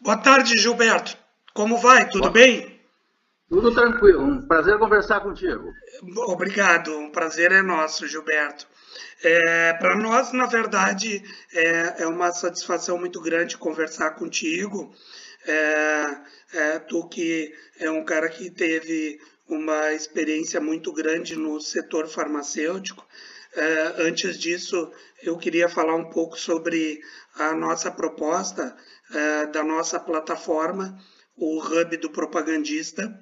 Boa tarde, Gilberto. Como vai? Tudo Boa. bem? Tudo tranquilo. Um prazer conversar contigo. Obrigado. Um prazer é nosso, Gilberto. É, Para nós, na verdade, é, é, uma satisfação muito grande conversar contigo. É, é, tu que é um cara que teve uma experiência muito grande no setor farmacêutico. É, antes disso, eu queria falar um pouco sobre a nossa proposta é, da nossa plataforma, o Hub do Propagandista,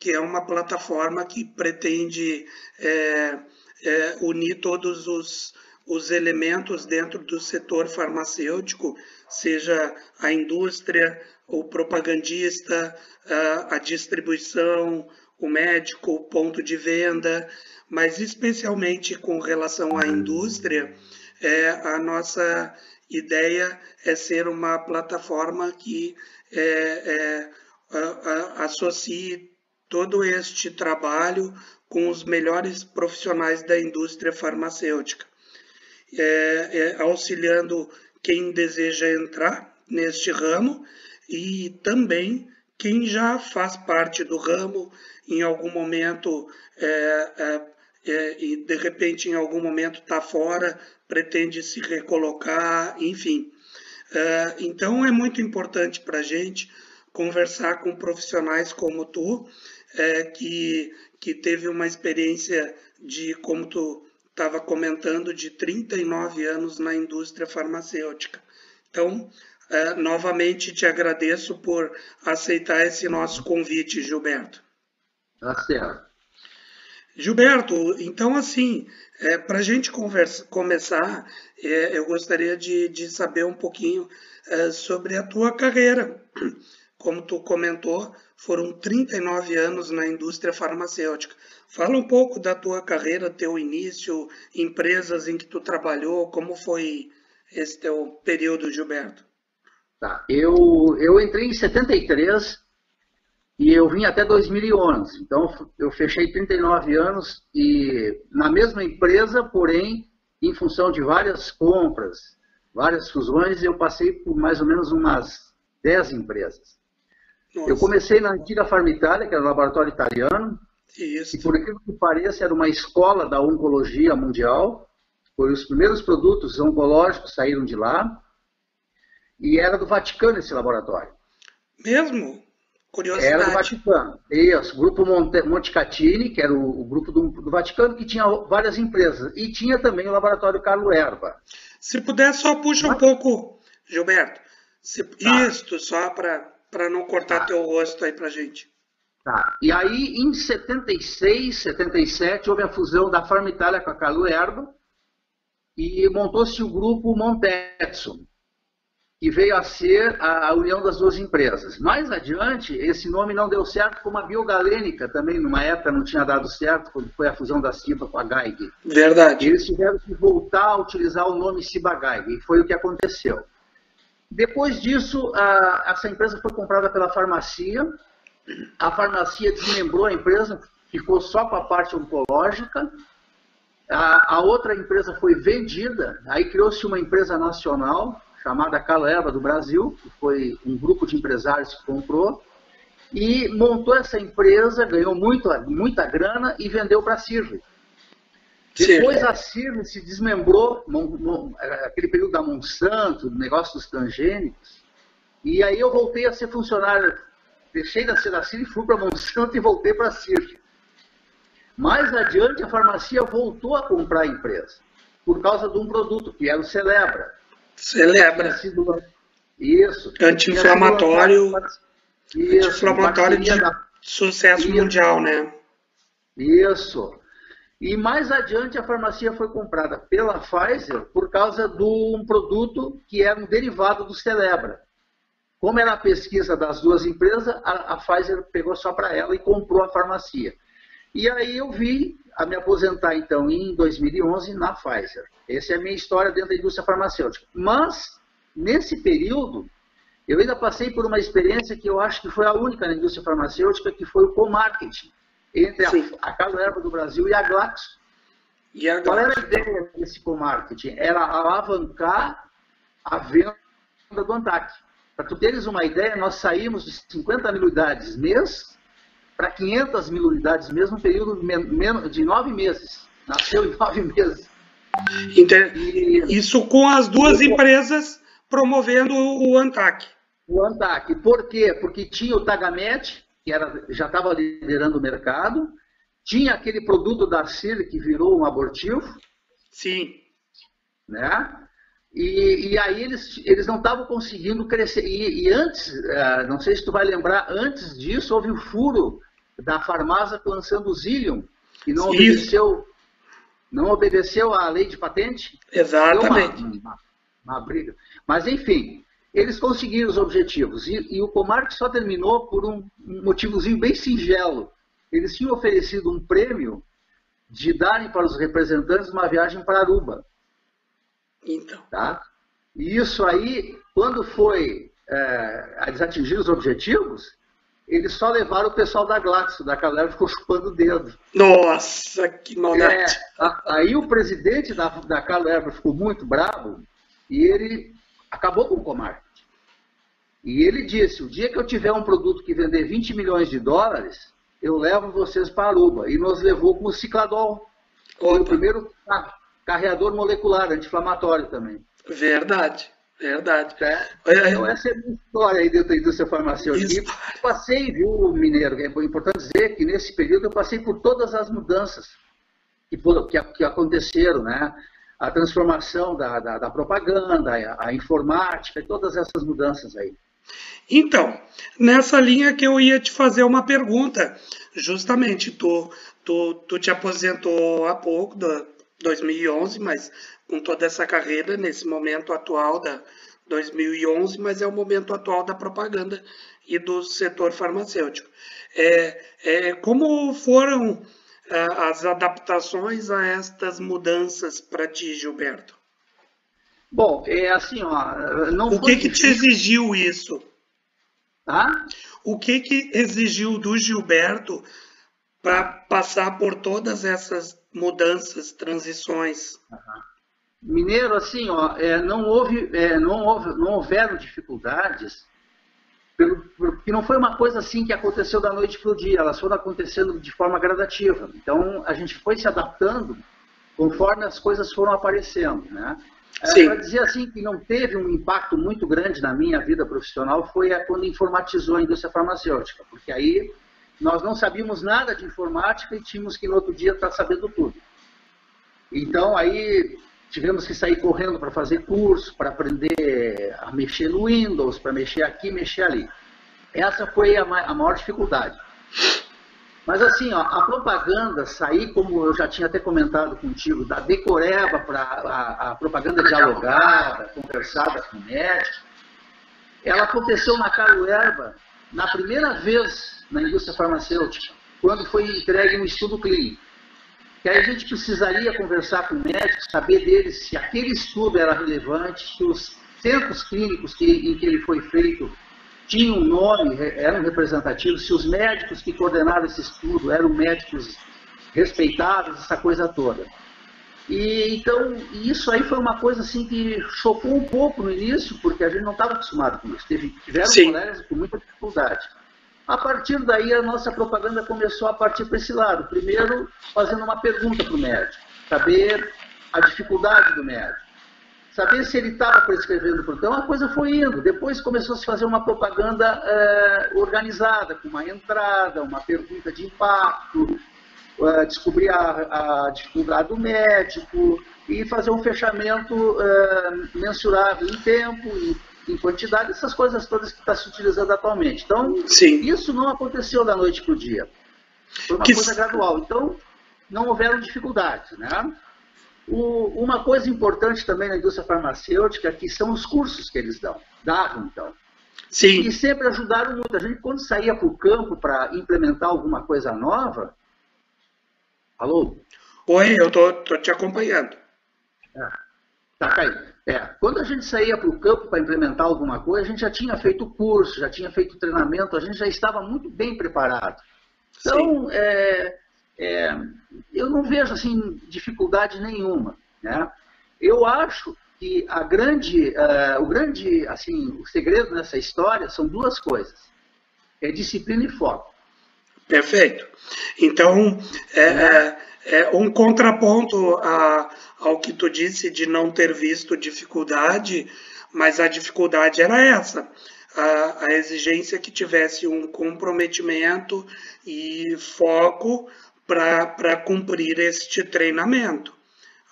que é uma plataforma que pretende é, é, unir todos os, os elementos dentro do setor farmacêutico, seja a indústria, o propagandista, a, a distribuição, o médico, o ponto de venda, mas especialmente com relação à indústria, é, a nossa ideia é ser uma plataforma que é, é, associe todo este trabalho com os melhores profissionais da indústria farmacêutica, é, é, auxiliando quem deseja entrar neste ramo e também quem já faz parte do ramo em algum momento é, é, é e de repente em algum momento está fora, pretende se recolocar, enfim. É, então é muito importante para a gente conversar com profissionais como tu, é, que, que teve uma experiência de, como tu estava comentando, de 39 anos na indústria farmacêutica. Então, é, novamente te agradeço por aceitar esse nosso convite, Gilberto. Tá certo. Gilberto, então assim, é, para a gente conversa, começar, é, eu gostaria de, de, saber um pouquinho é, sobre a tua carreira. Como tu comentou, foram 39 anos na indústria farmacêutica. Fala um pouco da tua carreira, teu início, empresas em que tu trabalhou, como foi esse teu período, Gilberto? Tá, eu, eu entrei em 73 e eu vim até 2011. Então, eu fechei 39 anos e na mesma empresa, porém, em função de várias compras, várias fusões, eu passei por mais ou menos umas 10 empresas. Nossa. Eu comecei na antiga Farmitália, que era um laboratório italiano, Isso. e por aquilo que pareça era uma escola da oncologia mundial. Foi os primeiros produtos oncológicos saíram de lá. E era do Vaticano esse laboratório. Mesmo? Curiosidade. Era do Vaticano. Isso, o grupo Monte, Montecatini, que era o, o grupo do, do, Vaticano, que tinha várias empresas. E tinha também o laboratório Carlo Erba. Se puder, só puxa um pouco, Gilberto. Se, tá. Isto, só para não cortar tá. teu rosto aí para gente. Tá. E aí, em 76, 77, houve a fusão da Farm Itália com a Calu Erba e montou-se o grupo Montetsu, que veio a ser a, união das duas empresas. Mais adiante, esse nome não deu certo como a Biogalênica também, numa época não tinha dado certo, quando foi a fusão da Ciba com a Geig. Verdade. E eles tiveram que voltar a utilizar o nome Ciba Geig, e foi o que aconteceu. Depois disso, a, essa empresa foi comprada pela farmácia. A farmácia desmembrou a empresa, ficou só com a parte oncológica. A, a outra empresa foi vendida, aí criou-se uma empresa nacional chamada Caleva do Brasil, que foi um grupo de empresários que comprou, e montou essa empresa, ganhou muito, muita grana e vendeu para a Sirve. Depois a CIRM se desmembrou, aquele período da Monsanto, negócio dos transgênicos, e aí eu voltei a ser funcionário, deixei de ser da CIRM, fui para a Monsanto e voltei para a CIRM. Mais adiante, a farmácia voltou a comprar a empresa, por causa de um produto, que era o Celebra. Celebra. Isso. Anti-inflamatório. Anti-inflamatório de sucesso mundial, né? Isso. E mais adiante a farmácia foi comprada pela Pfizer por causa de um produto que era um derivado do Celebra. Como era a pesquisa das duas empresas, a, a Pfizer pegou só para ela e comprou a farmácia. E aí eu vi a me aposentar então em 2011 na Pfizer. Essa é a minha história dentro da indústria farmacêutica. Mas nesse período eu ainda passei por uma experiência que eu acho que foi a única na indústria farmacêutica, que foi o co-marketing entre a, a Casa Erva do Brasil e a Glaxo. E a Qual era a ideia desse co-marketing? Era alavancar a venda do Antac. Para tu teres uma ideia, nós saímos de 50 mil unidades mês para 500 mil unidades num período de nove meses. Nasceu em nove meses. Inter... Isso com as duas empresas promovendo o ANTAC. O ANTAC. Por quê? Porque tinha o Tagamet, que era, já estava liderando o mercado, tinha aquele produto da CIR que virou um abortivo. Sim. Né? E, e aí eles, eles não estavam conseguindo crescer. E, e antes, uh, não sei se tu vai lembrar, antes disso houve o furo da farmácia lançando o Zillion, que não obedeceu, não obedeceu à lei de patente. Exatamente. Uma, uma, uma, briga. Mas, enfim, eles conseguiram os objetivos. E, e o Comarque só terminou por um, um motivozinho bem singelo. Eles tinham oferecido um prêmio de darem para os representantes uma viagem para Aruba. Então. Tá? E isso aí, quando foi, é, eles atingiram os objetivos, eles só levaram o pessoal da Glaxo, da Calera ficou chupando o dedo. Nossa, que maldade. É, aí o presidente da, da Calera ficou muito bravo e ele acabou com o Comar. E ele disse, o dia que eu tiver um produto que vender 20 milhões de dólares, eu levo vocês para Aruba. E nos levou com o Cicladol. Foi o primeiro carreador molecular, anti-inflamatório também. Verdade, verdade. É. Então essa é a minha história aí dentro da indústria farmacêutica. E passei, viu, Mineiro, é importante dizer que nesse período eu passei por todas as mudanças que, que, que aconteceram, né? A transformação da, da, da propaganda, a, a informática, todas essas mudanças aí. Então, nessa linha que eu ia te fazer uma pergunta, justamente, tu, tu, tu te aposentou há pouco, da, 2011, mas com toda essa carreira nesse momento atual da 2011, mas é o momento atual da propaganda e do setor farmacêutico. É, é, como foram é, as adaptações a estas mudanças para ti, Gilberto? Bom, é assim, ó, não o que que te exigiu isso? Ah? O que que exigiu do Gilberto para passar por todas essas mudanças, transições. Mineiro, assim, ó, é, não, houve, é, não, houve, não houveram dificuldades, pelo, porque não foi uma coisa assim que aconteceu da noite para o dia, elas foram acontecendo de forma gradativa. Então, a gente foi se adaptando conforme as coisas foram aparecendo, né? É, para dizer assim que não teve um impacto muito grande na minha vida profissional foi quando informatizou a indústria farmacêutica, porque aí nós não sabíamos nada de informática e tínhamos que no outro dia estar sabendo tudo. Então aí tivemos que sair correndo para fazer curso, para aprender a mexer no Windows, para mexer aqui, mexer ali. Essa foi a, maior dificuldade. Mas assim, ó, a propaganda sair, como eu já tinha até comentado contigo, da decoreba para a, a, propaganda dialogada, conversada médico, ela aconteceu na Caruerba na primeira vez na indústria farmacêutica, quando foi entregue um estudo clínico. Que aí a gente precisaria conversar com o médico, saber dele se aquele estudo era relevante, se os centros clínicos que, em que ele foi feito tinham nome, eram representativos, se os médicos que coordenaram esse estudo eram médicos respeitados, essa coisa toda. E então, isso aí foi uma coisa assim que chocou um pouco no início, porque a gente não estava acostumado com isso. Teve, tiveram Sim. colegas com muita dificuldade. A partir daí, a nossa propaganda começou a partir para esse lado. Primeiro, fazendo uma pergunta para o médico, saber a dificuldade do médico, saber se ele estava prescrevendo produto. Então, a coisa foi indo. Depois começou a se fazer uma propaganda é, organizada, com uma entrada, uma pergunta de impacto, é, descobrir a, a, dificuldade do médico e fazer um fechamento é, mensurável em tempo, em em quantidade, essas coisas todas que está se utilizando atualmente. Então, Sim. isso não aconteceu da noite para o dia. Foi uma que... coisa gradual. Então, não houveram dificuldades. Né? O, uma coisa importante também na indústria farmacêutica que são os cursos que eles dão, davam então. Sim. E sempre ajudaram muito. A gente, quando saía para o campo para implementar alguma coisa nova. Alô? Oi, eu tô, tô te acompanhando. É. Tá caindo. É, quando a gente saía para o campo para implementar alguma coisa, a gente já tinha feito curso, já tinha feito treinamento, a gente já estava muito bem preparado. Então, é, é, eu não vejo assim dificuldade nenhuma. Né? Eu acho que a grande, uh, o grande, assim, o segredo nessa história são duas coisas: é disciplina e foco. Perfeito. Então, é, é, é um contraponto a, ao que tu disse de não ter visto dificuldade, mas a dificuldade era essa. A, a exigência que tivesse um comprometimento e foco para cumprir este treinamento.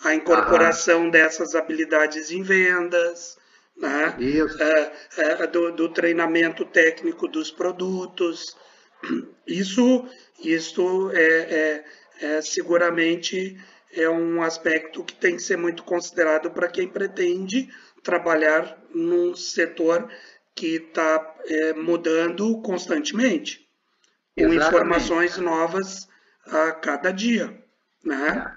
A incorporação dessas habilidades em vendas, né? É, é, do, do, treinamento técnico dos produtos. Isso, isso é, é, é, seguramente é um aspecto que tem que ser muito considerado para quem pretende trabalhar num setor que está é, mudando constantemente, com Exatamente. informações novas a cada dia, né?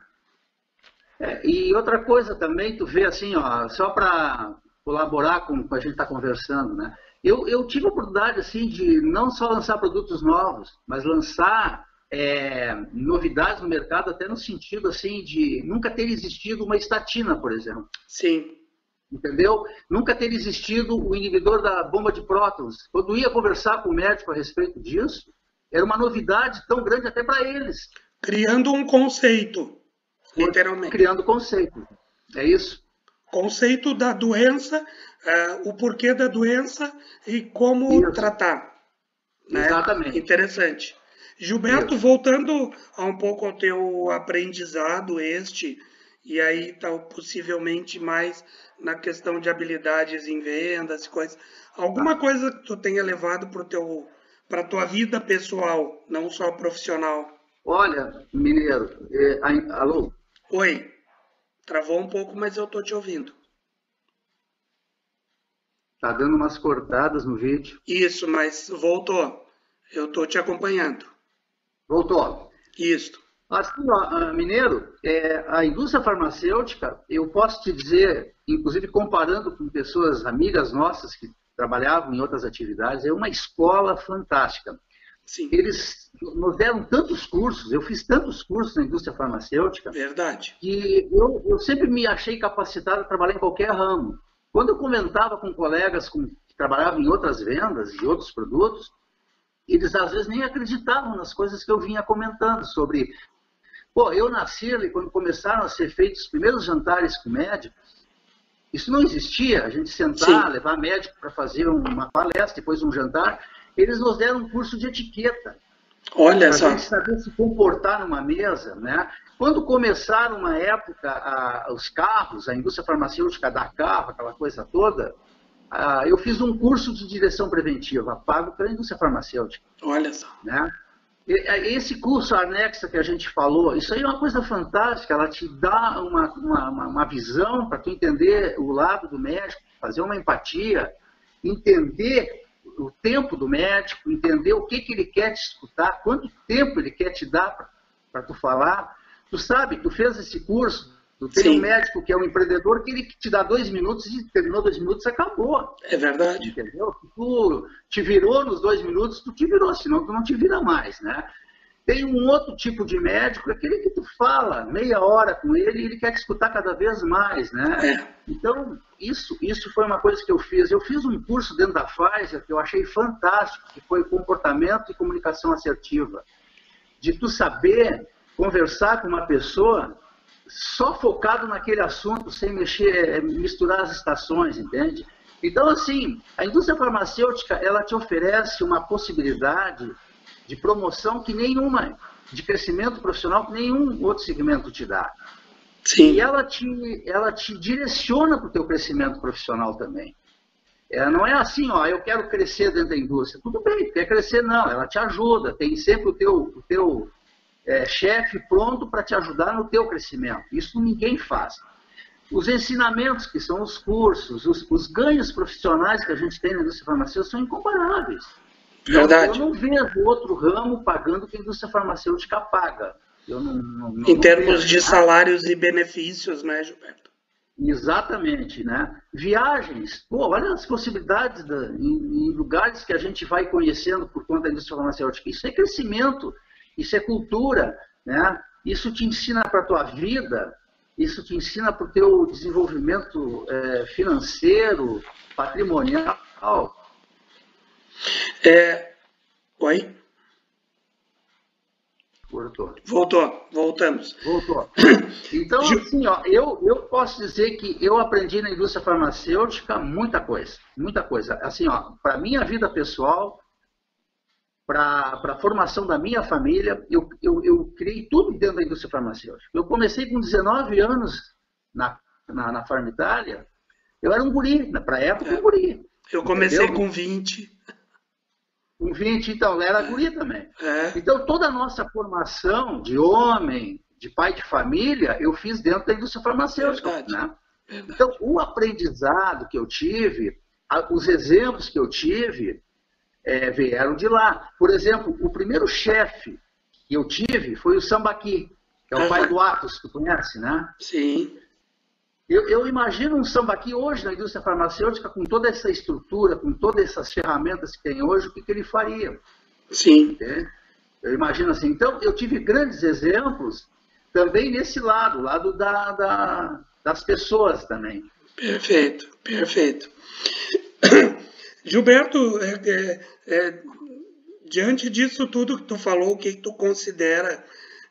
É, e outra coisa também, tu vê assim, ó, só para colaborar com o que a gente está conversando, né? Eu, eu tive a oportunidade assim de não só lançar produtos novos, mas lançar é, novidades no mercado até no sentido assim de nunca ter existido uma estatina, por exemplo. Sim. Entendeu? Nunca ter existido o inibidor da bomba de prótons. Quando ia conversar com o médico a respeito disso, era uma novidade tão grande até para eles. Criando um conceito, literalmente. Criando conceito. É isso. Conceito da doença, uh, o porquê da doença e como isso. tratar. Né? Exatamente. Interessante. Gilberto, isso. voltando a um pouco ao teu aprendizado este, e aí tá possivelmente mais na questão de habilidades em vendas e coisas. Alguma tá. coisa que tu tenha levado para teu para a tua vida pessoal, não só profissional? Olha, Mineiro, é, alô? Oi, travou um pouco, mas eu estou te ouvindo. Tá dando umas cortadas no vídeo. Isso, mas voltou. Eu estou te acompanhando. Voltou. Isso. Assim, ó, ah, Mineiro, é, a indústria farmacêutica, eu posso te dizer, inclusive comparando com pessoas amigas nossas que trabalhavam em outras atividades, é uma escola fantástica. Sim. Eles nos deram tantos cursos, eu fiz tantos cursos na indústria farmacêutica, Verdade. que eu, eu sempre me achei capacitado a trabalhar em qualquer ramo. Quando eu comentava com colegas com, que trabalhavam em outras vendas de outros produtos, eles às vezes nem acreditavam nas coisas que eu vinha comentando sobre. Pô, eu nasci ali quando começaram a ser feitos os primeiros jantares com médicos, isso não existia, a gente sentar, Sim. levar médico para fazer uma palestra, depois um jantar. Eles nos deram um curso de etiqueta. Olha só. Para a gente saber se comportar numa mesa, né? Quando começaram uma época a, os carros, a indústria farmacêutica da carro, aquela coisa toda, a, eu fiz um curso de direção preventiva, pago pela indústria farmacêutica. Olha só. Né? Esse curso anexa que a gente falou, isso aí é uma coisa fantástica, ela te dá uma, uma, uma visão para tu entender o lado do médico, fazer uma empatia, entender o tempo do médico, entender o que, que ele quer te escutar, quanto tempo ele quer te dar para tu falar. Tu sabe, tu fez esse curso, Tu tem Sim. um médico que é um empreendedor que ele te dá dois minutos e terminou dois minutos acabou. É verdade. Entendeu? Tu te virou nos dois minutos, tu te virou, senão tu não te vira mais, né? Tem um outro tipo de médico, aquele que tu fala meia hora com ele e ele quer te escutar cada vez mais, né? É. Então, isso, isso foi uma coisa que eu fiz. Eu fiz um curso dentro da Pfizer que eu achei fantástico, que foi comportamento e comunicação assertiva. De tu saber conversar com uma pessoa só focado naquele assunto, sem mexer, é, misturar as estações, entende? Então, assim, a indústria farmacêutica, ela te oferece uma possibilidade de promoção que nenhuma, de crescimento profissional que nenhum outro segmento te dá. Sim. E ela te, ela te direciona para o teu crescimento profissional também. É, não é assim, ó, eu quero crescer dentro da indústria. Tudo bem, quer crescer não, ela te ajuda, tem sempre o teu, o teu é, chefe pronto para te ajudar no teu crescimento. Isso ninguém faz. Os ensinamentos, que são os cursos, os, os ganhos profissionais que a gente tem na indústria farmacêutica são incomparáveis. Verdade. Eu, eu não vejo outro ramo pagando que a indústria farmacêutica paga. Não, não, não em termos de salários e benefícios, né, Gilberto? Exatamente, né? Viagens, pô, olha as possibilidades da, em, em, lugares que a gente vai conhecendo por conta da indústria farmacêutica. Isso é crescimento isso é cultura, né? Isso te ensina para a tua vida isso te ensina para o teu desenvolvimento é, financeiro, patrimonial. É... Oi? Voltou. Voltou, voltamos. Voltou. Então, assim, ó, eu, eu posso dizer que eu aprendi na indústria farmacêutica muita coisa, muita coisa. Assim, ó, para minha vida pessoal, para a formação da minha família, eu, eu, eu criei tudo dentro da indústria farmacêutica. Eu comecei com 19 anos na, na, na Farm Itália, eu era um guri, para a época, um guri. Eu comecei entendeu? com 20. Com 20, então, era guri também. É. Então, toda a nossa formação de homem, de pai de família, eu fiz dentro da indústria farmacêutica. Verdade. Né? Verdade. Então, o aprendizado que eu tive, os exemplos que eu tive, é, vieram de lá. Por exemplo, o primeiro chefe que eu tive foi o Sambaqui, que é o uhum. pai do Atos, tu conhece, né? Sim. Eu, eu, imagino um Sambaqui hoje na indústria farmacêutica, com toda essa estrutura, com todas essas ferramentas que tem hoje, o que, que ele faria? Sim. Eu imagino assim. Então, eu tive grandes exemplos também nesse lado, lado da, da, das pessoas também. Perfeito, perfeito. Gilberto, é, é, é, diante disso tudo que tu falou, o que, tu considera,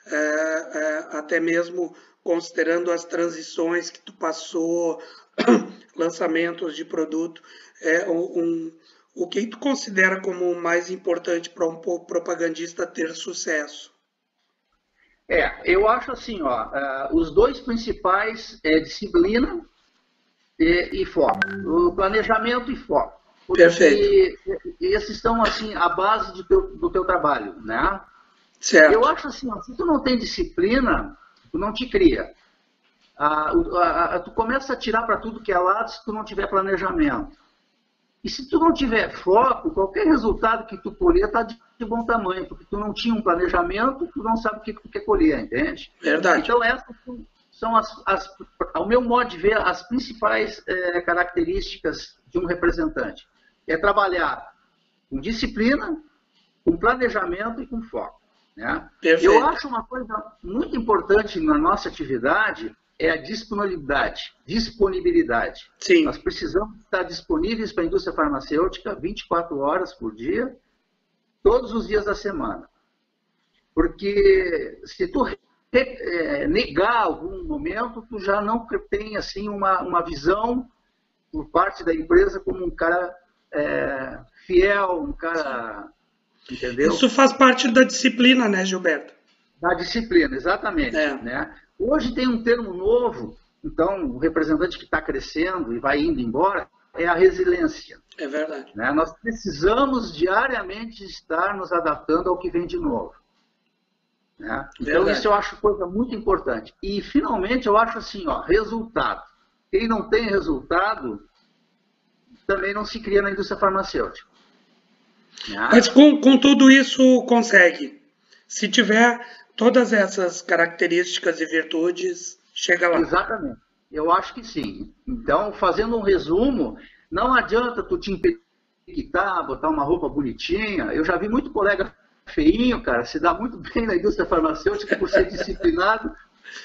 é, é, até mesmo considerando as transições que tu passou, lançamentos de produto, é um, o que tu considera como mais importante para um propagandista ter sucesso? É, eu acho assim, ó, os dois principais é disciplina e, e foco, o planejamento e foco. Porque Perfeito. esses estão, assim, a base do teu, do teu trabalho, né? Certo. Eu acho assim, se tu não tem disciplina, tu não te cria. Ah, tu começa a tirar para tudo que é lado se tu não tiver planejamento. E se tu não tiver foco, qualquer resultado que tu colher está de, bom tamanho, porque tu não tinha um planejamento, tu não sabe o que, que tu quer colher, entende? Verdade. Então essas são as, as ao meu modo de ver, as principais é, características de um representante é trabalhar com disciplina, com planejamento e com foco. Né? Eu acho uma coisa muito importante na nossa atividade é a disponibilidade. Disponibilidade. Sim. Nós precisamos estar disponíveis para a indústria farmacêutica 24 horas por dia, todos os dias da semana. Porque se tu é, negar algum momento, tu já não tem assim uma, uma visão por parte da empresa como um cara é, fiel, um cara. Entendeu? Isso faz parte da disciplina, né, Gilberto? Da disciplina, exatamente. É. Né? Hoje tem um termo novo, então, o representante que está crescendo e vai indo embora é a resiliência. É verdade. Né? Nós precisamos diariamente estar nos adaptando ao que vem de novo. Né? Então, isso eu acho coisa muito importante. E, finalmente, eu acho assim, ó, resultado. Quem não tem resultado, também não se cria na indústria farmacêutica. Ah. Mas com, com tudo isso consegue. Se tiver todas essas características e virtudes, chega lá. Exatamente. Eu acho que sim. Então, fazendo um resumo, não adianta tu te impedir, botar uma roupa bonitinha. Eu já vi muito colega feinho, cara, se dá muito bem na indústria farmacêutica por ser disciplinado,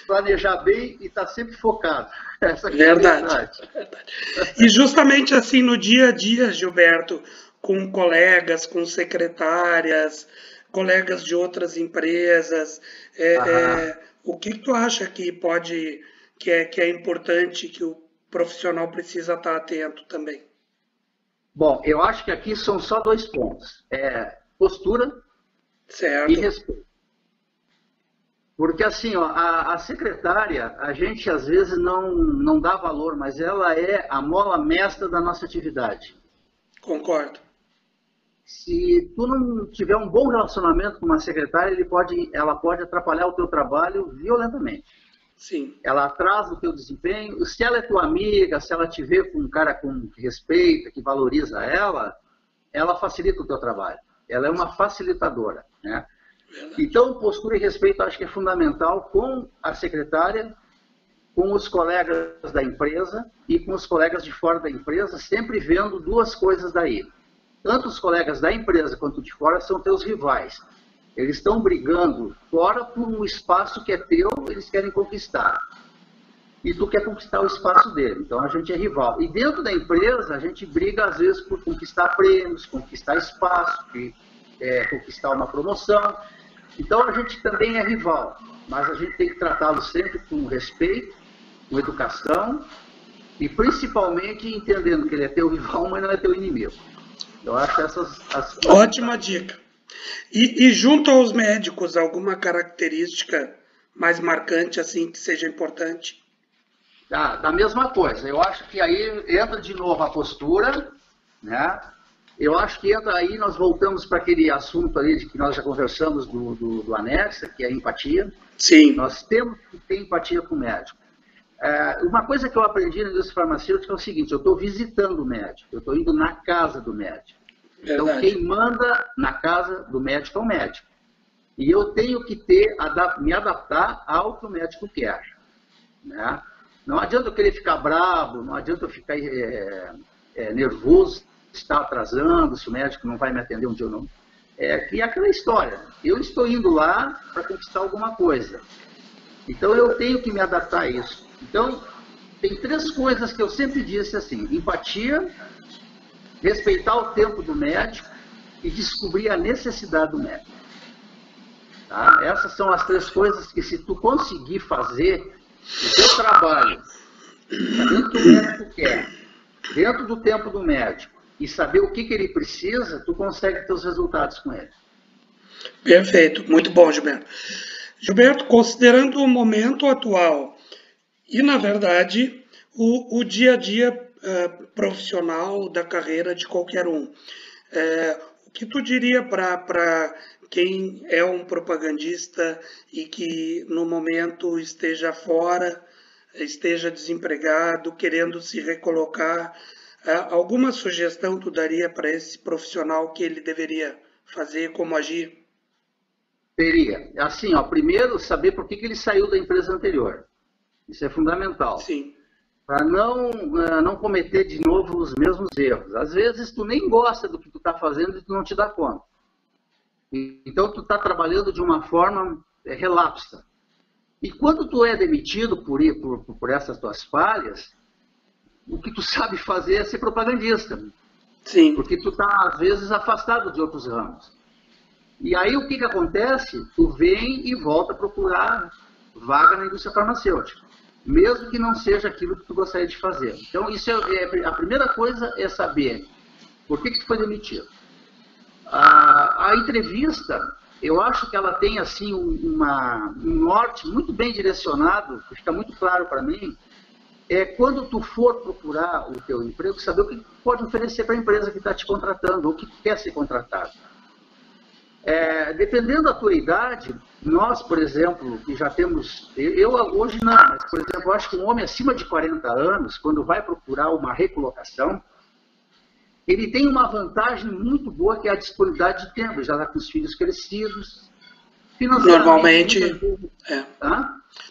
planejar bem e estar tá sempre focado. Essa verdade, é verdade. E justamente assim no dia a dia, Gilberto, com colegas, com secretárias, colegas de outras empresas, é, é, o que tu acha que pode, que é, que é importante, que o profissional precisa estar atento também? Bom, eu acho que aqui são só dois pontos. É postura certo. e respeito. Porque assim, ó, a, a, secretária, a gente às vezes não, não dá valor, mas ela é a mola mestra da nossa atividade. Concordo. Se tu não tiver um bom relacionamento com uma secretária, ele pode, ela pode atrapalhar o teu trabalho violentamente. Sim. Ela atrasa o teu desempenho. Se ela é tua amiga, se ela te vê com um cara com que respeita, que valoriza ela, ela facilita o teu trabalho. Ela é uma facilitadora, né? Então, postura e respeito acho que é fundamental com a secretária, com os colegas da empresa e com os colegas de fora da empresa, sempre vendo duas coisas daí. Tanto os colegas da empresa quanto de fora são teus rivais. Eles estão brigando fora por um espaço que é teu, eles querem conquistar. e tu quer conquistar o espaço dele. Então a gente é rival. E dentro da empresa, a gente briga às vezes por conquistar prêmios, conquistar espaço, é, conquistar uma promoção. Então a gente também é rival, mas a gente tem que tratá-lo sempre com respeito, com educação e principalmente entendendo que ele é teu rival, mas não é teu inimigo. Eu acho essas as Ótima dica. E, e junto aos médicos, alguma característica mais marcante assim que seja importante? Da, da mesma coisa. Eu acho que aí entra de novo a postura, né? Eu acho que entra aí, nós voltamos para aquele assunto ali de que nós já conversamos do, do, do anexa, que é a empatia. Sim. Nós temos que ter empatia com o médico. É, uma coisa que eu aprendi na indústria farmacêutica é o seguinte, eu estou visitando o médico, eu estou indo na casa do médico. Então, Verdade. Então, quem manda na casa do médico é o médico. E eu tenho que ter, me adaptar ao que o médico quer. Né? Não adianta eu querer ficar bravo, não adianta eu ficar é, é, nervoso, estar atrasando, se o médico não vai me atender um dia ou não. É que é aquela história. Eu estou indo lá para conquistar alguma coisa. Então eu tenho que me adaptar a isso. Então, tem três coisas que eu sempre disse assim: empatia, respeitar o tempo do médico e descobrir a necessidade do médico. Tá? Essas são as três coisas que, se tu conseguir fazer o teu trabalho dentro do médico quer, dentro do tempo do médico, e saber o que, que ele precisa, tu consegue ter os resultados com ele. Perfeito, muito bom, Gilberto. Gilberto, considerando o momento atual e, na verdade, o, o dia a dia uh, profissional da carreira de qualquer um, uh, o que tu diria para quem é um propagandista e que no momento esteja fora, esteja desempregado, querendo se recolocar, alguma sugestão tu daria para esse profissional que ele deveria fazer, como agir? Teria. Assim, ó, primeiro, saber por que, que ele saiu da empresa anterior. Isso é fundamental. Sim. Para não, uh, não cometer de novo os mesmos erros. Às vezes, tu nem gosta do que tu está fazendo e tu não te dá conta. Então, tu está trabalhando de uma forma é, relapsa. E quando tu é demitido por, por, por essas tuas falhas, o que tu sabe fazer é ser propagandista. Sim. Porque tu está, às vezes, afastado de outros ramos. E aí, o que, que acontece? Tu vem e volta a procurar vaga na indústria farmacêutica. Mesmo que não seja aquilo que tu gostaria de fazer. Então, isso é, é a primeira coisa é saber por que, que tu foi demitido. A, a entrevista, eu acho que ela tem assim uma, um norte muito bem direcionado, que fica muito claro para mim, é quando tu for procurar o teu emprego, saber o que pode oferecer para a empresa que está te contratando, ou que quer ser contratado. É, dependendo da tua idade, nós, por exemplo, que já temos, eu hoje não, mas, por exemplo, eu acho que um homem acima de 40 anos, quando vai procurar uma recolocação, ele tem uma vantagem muito boa que é a disponibilidade de tempo. Já está com os filhos crescidos. Normalmente, é.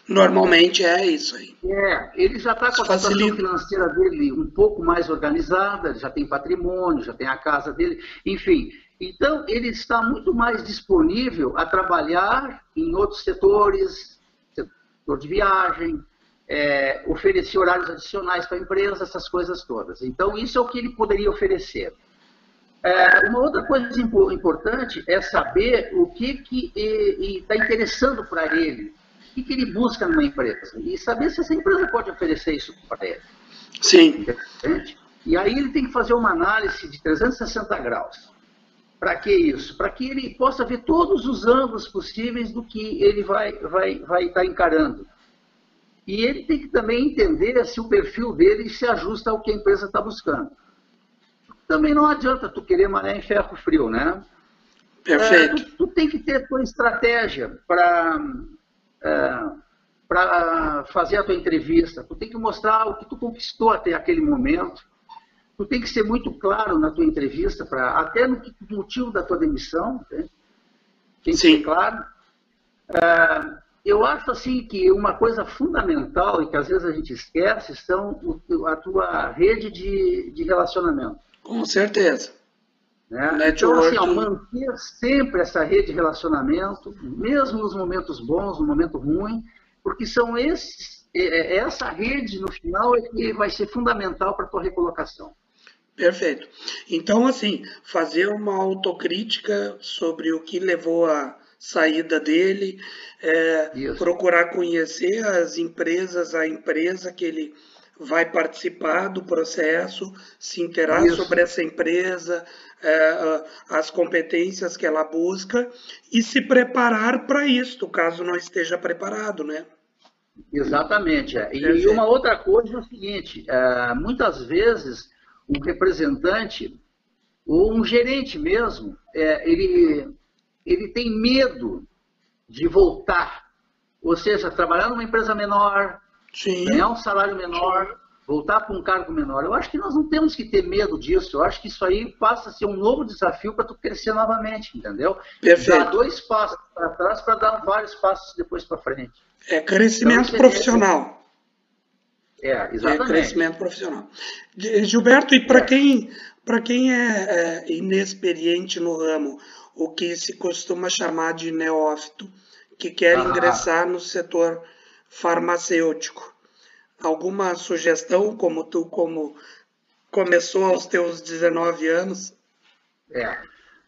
Normalmente é isso aí. É, ele já está com a situação financeira dele um pouco mais organizada, já tem patrimônio, já tem a casa dele, enfim. Então, ele está muito mais disponível a trabalhar em outros setores, setor de viagem, é, oferecer horários adicionais para a empresa, essas coisas todas. Então, isso é o que ele poderia oferecer. É, uma outra coisa importante é saber o que está interessando para ele, o que, que, ele busca numa empresa, e saber se essa empresa pode oferecer isso para ele. Sim. Entende? E aí ele tem que fazer uma análise de 360 graus. Para que isso? Para que ele possa ver todos os ângulos possíveis do que ele vai estar vai, vai estar encarando. E ele tem que também entender se o perfil dele se ajusta ao que a empresa está buscando. Também não adianta tu querer maré em ferro frio, né? Perfeito. É, tu, tu, tem que ter tua estratégia para é, para fazer a tua entrevista. Tu tem que mostrar o que tu conquistou até aquele momento. Tu tem que ser muito claro na tua entrevista, pra, até no motivo da tua demissão. Né? Tem que Sim. ser claro. É, eu acho assim que uma coisa fundamental e que às vezes a gente esquece são a tua rede de, de relacionamento. Com certeza. Né? Então, assim, manter sempre essa rede de relacionamento, mesmo nos momentos bons, no momento ruim, porque são esses é, é, essa rede, no final, é que vai ser fundamental para a tua recolocação. Perfeito. Então, assim, fazer uma autocrítica sobre o que levou à saída dele, é, procurar conhecer as empresas, a empresa que ele vai participar do processo, se interar Isso. sobre essa empresa, é, as competências que ela busca e se preparar para isso, caso não esteja preparado, né? Exatamente. É. E, uma outra coisa é o seguinte: é, muitas vezes um representante ou um gerente mesmo, ele, ele tem medo de voltar, ou seja, trabalhar numa empresa menor, Sim. ganhar um salário menor, voltar para um cargo menor. Eu acho que nós não temos que ter medo disso. Eu acho que isso aí passa a ser um novo desafio para tu crescer novamente, entendeu? Perfeito. Dar dois passos para trás para dar vários passos depois para frente. É crescimento então, profissional. É, exatamente. É crescimento profissional. Gilberto, e para é. quem, quem é, é inexperiente no ramo, o que se costuma chamar de neófito, que quer ah. ingressar no setor farmacêutico, alguma sugestão, como tu como começou aos teus 19 anos? É.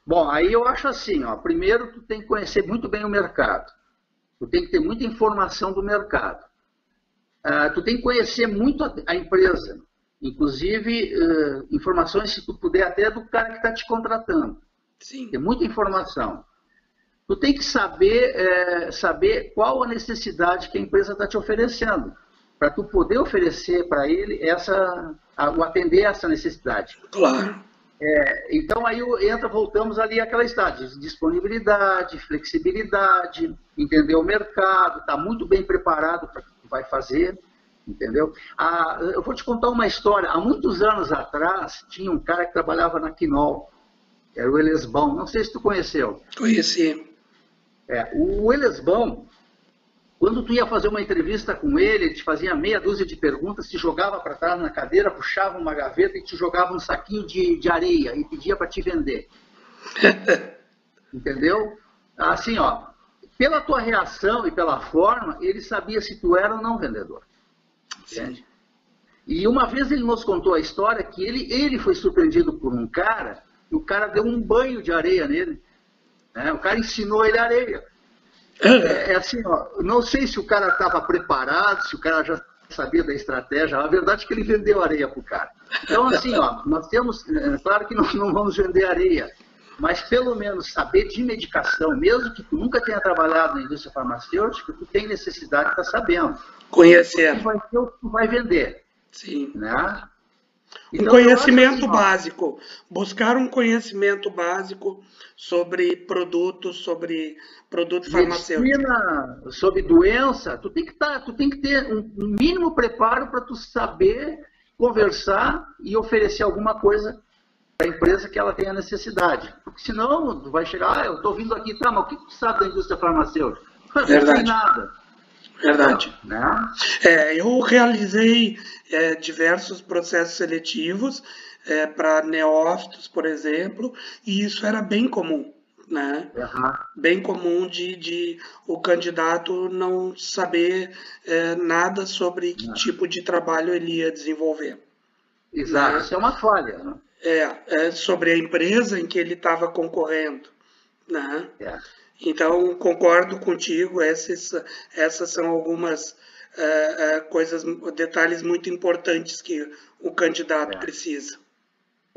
Bom, aí eu acho assim, ó, primeiro tu tem que conhecer muito bem o mercado. Tu tem que ter muita informação do mercado. Uh, tu tem que conhecer muito a, a empresa. Inclusive, uh, informações, se tu puder, até do cara que está te contratando. Sim. Tem muita informação. Tu tem que saber, é, saber qual a necessidade que a empresa está te oferecendo para tu poder oferecer para ele essa, a, o atender essa necessidade. Claro. É, então aí entra, voltamos ali àquela estágio, disponibilidade, flexibilidade, entender o mercado, está muito bem preparado para o que tu vai fazer, entendeu? Ah, eu vou te contar uma história. Há muitos anos atrás, tinha um cara que trabalhava na Quinol, era o Elesbão, não sei se tu conheceu. Conheci. É, o Elesbão, quando tu ia fazer uma entrevista com ele, ele te fazia meia dúzia de perguntas, te jogava para trás na cadeira, puxava uma gaveta e te jogava um saquinho de, de areia e pedia para te vender. Entendeu? Assim, ó, pela tua reação e pela forma, ele sabia se tu era ou não vendedor. Entende? E uma vez ele nos contou a história que ele, ele foi surpreendido por um cara, e o cara deu um banho de areia nele. Né? O cara ensinou ele areia. É, é assim, ó, não sei se o cara estava preparado, se o cara já sabia da estratégia. A verdade é que ele vendeu areia para o cara. Então, assim, ó, nós temos, é, claro que não, não vamos vender areia, mas pelo menos saber de medicação, mesmo que tu nunca tenha trabalhado na indústria farmacêutica, tu tem necessidade de estar tá sabendo. Conhecer. Tu vai ter o que tu vai vender. Sim. Né? Então, um conhecimento assim, básico. Buscar um conhecimento básico sobre produtos, sobre produto farmacêutico. Medicina, sobre doença, tu tem que, tá, tu tem que ter um mínimo preparo para tu saber conversar e oferecer alguma coisa para a empresa que ela tenha necessidade. Porque senão tu vai chegar, ah, eu estou vindo aqui, tá, mas o que tu sabe da indústria farmacêutica? Não tem nada. Verdade. Né? É, eu realizei é, diversos processos seletivos é, para neófitos, por exemplo, e isso era bem comum. Né? Uhum. Bem comum de, de o candidato não saber é, nada sobre que uhum. tipo de trabalho ele ia desenvolver. Exato, né? isso é uma falha. Né? É, é, sobre a empresa em que ele estava concorrendo. Né? É. Então, concordo contigo, essas, essas são algumas uh, uh, coisas, detalhes muito importantes que o candidato é. precisa.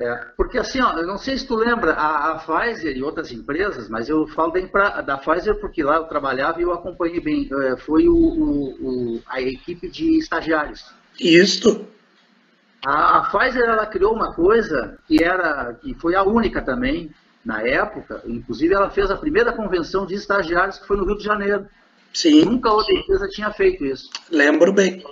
É, porque assim, ó, eu não sei se tu lembra, a, a Pfizer e outras empresas, mas eu falo bem da Pfizer porque lá eu trabalhava e eu acompanhei bem, é, foi o, o, o, a equipe de estagiários. Isto. A, a Pfizer, ela criou uma coisa que era, que foi a única também, na época, inclusive ela fez a primeira convenção de estagiários que foi no Rio de Janeiro. Sim. Nunca outra empresa tinha feito isso. Lembro bem.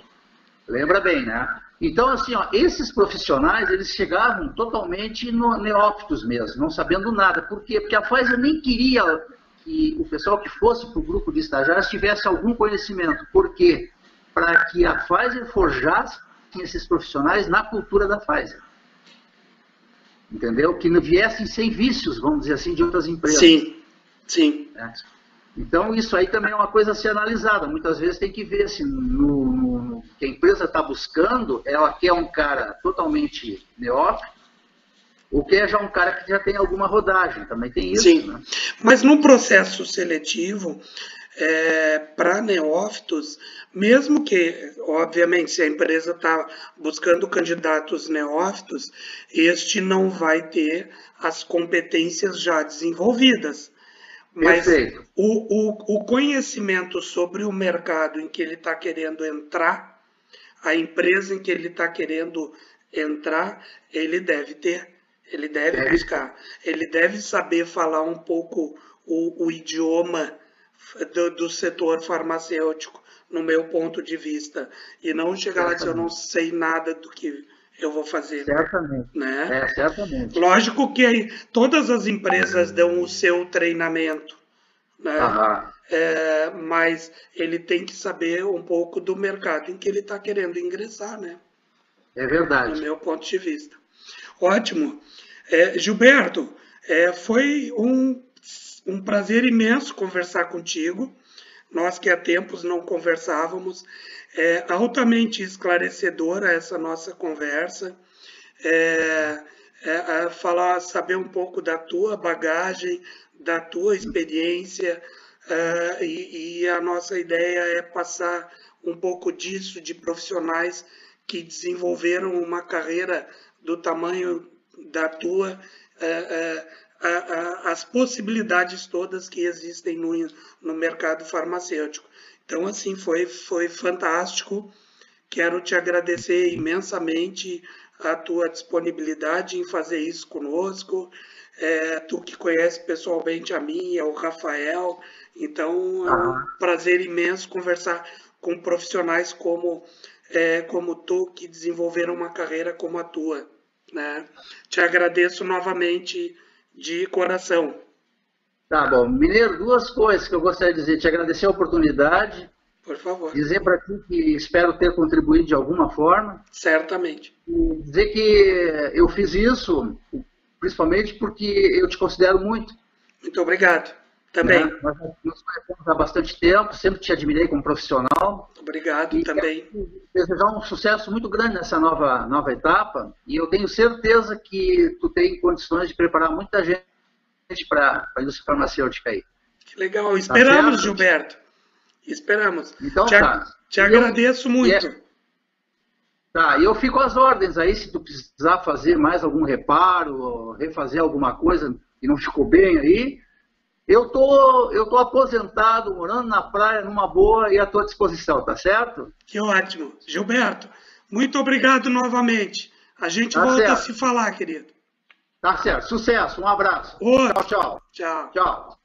Lembra bem, né? Então, assim, ó, esses profissionais, eles chegavam totalmente no, neófitos mesmo, não sabendo nada. Por quê? Porque a Pfizer nem queria que o pessoal que fosse para o grupo de estagiários tivesse algum conhecimento. Por quê? Para que a Pfizer forjasse esses profissionais na cultura da Pfizer entendeu? Que não viessem sem vícios, vamos dizer assim, de outras empresas. Sim, sim. É. Então, isso aí também é uma coisa a ser analisada. Muitas vezes tem que ver se no, no, que a empresa está buscando, ela quer um cara totalmente neófito, ou quer já um cara que já tem alguma rodagem. Também tem isso. Sim, né? mas no processo seletivo, é, para neófitos, mesmo que, obviamente, se a empresa está buscando candidatos neófitos, este não vai ter as competências já desenvolvidas. Mas o, o, o conhecimento sobre o mercado em que ele está querendo entrar, a empresa em que ele está querendo entrar, ele deve ter, ele deve buscar, ele deve saber falar um pouco o, o idioma do, do, setor farmacêutico, no meu ponto de vista, e não chegar lá e dizer eu não sei nada do que eu vou fazer. Certamente. Né? É, certamente. Lógico que todas as empresas dão o seu treinamento, né? É, mas ele tem que saber um pouco do mercado em que ele está querendo ingressar, né? É verdade. No meu ponto de vista. Ótimo. É, Gilberto, é, foi um, um prazer imenso conversar contigo. Nós que há tempos não conversávamos. É altamente esclarecedora essa nossa conversa. É, é, é, falar, saber um pouco da tua bagagem, da tua experiência, é, e, e, a nossa ideia é passar um pouco disso de profissionais que desenvolveram uma carreira do tamanho da tua, é, é, as possibilidades todas que existem no, no mercado farmacêutico. Então, assim, foi, foi fantástico. Quero te agradecer imensamente a tua disponibilidade em fazer isso conosco. É, tu que conhece pessoalmente a mim, é o Rafael. Então, é um ah. prazer imenso conversar com profissionais como, é, como tu, que desenvolveram uma carreira como a tua. Né? Te agradeço novamente de coração. Tá bom. Mineiro, duas coisas que eu gostaria de dizer. Te agradecer a oportunidade. Por favor. Dizer para ti que espero ter contribuído de alguma forma. Certamente. E dizer que eu fiz isso principalmente porque eu te considero muito. Muito obrigado. Também. Né? Nós nos conhecemos há bastante tempo, sempre te admirei como profissional. Obrigado e também. Desejar um sucesso muito grande nessa nova, nova etapa e eu tenho certeza que tu tem condições de preparar muita gente para a indústria farmacêutica aí. Que legal. Tá Esperamos, tá Gilberto. Esperamos. Então te, tá. Te agradeço muito. É... Tá, e eu fico às ordens aí, se tu precisar fazer mais algum reparo, refazer alguma coisa que não ficou bem aí, eu tô, eu tô aposentado, morando na praia, numa boa e à tua disposição, tá certo? Que ótimo. Gilberto, muito obrigado novamente. A gente tá volta certo. a se falar, querido. Tá certo. Sucesso. Um abraço. Outro. Tchau, tchau. Tchau. Tchau.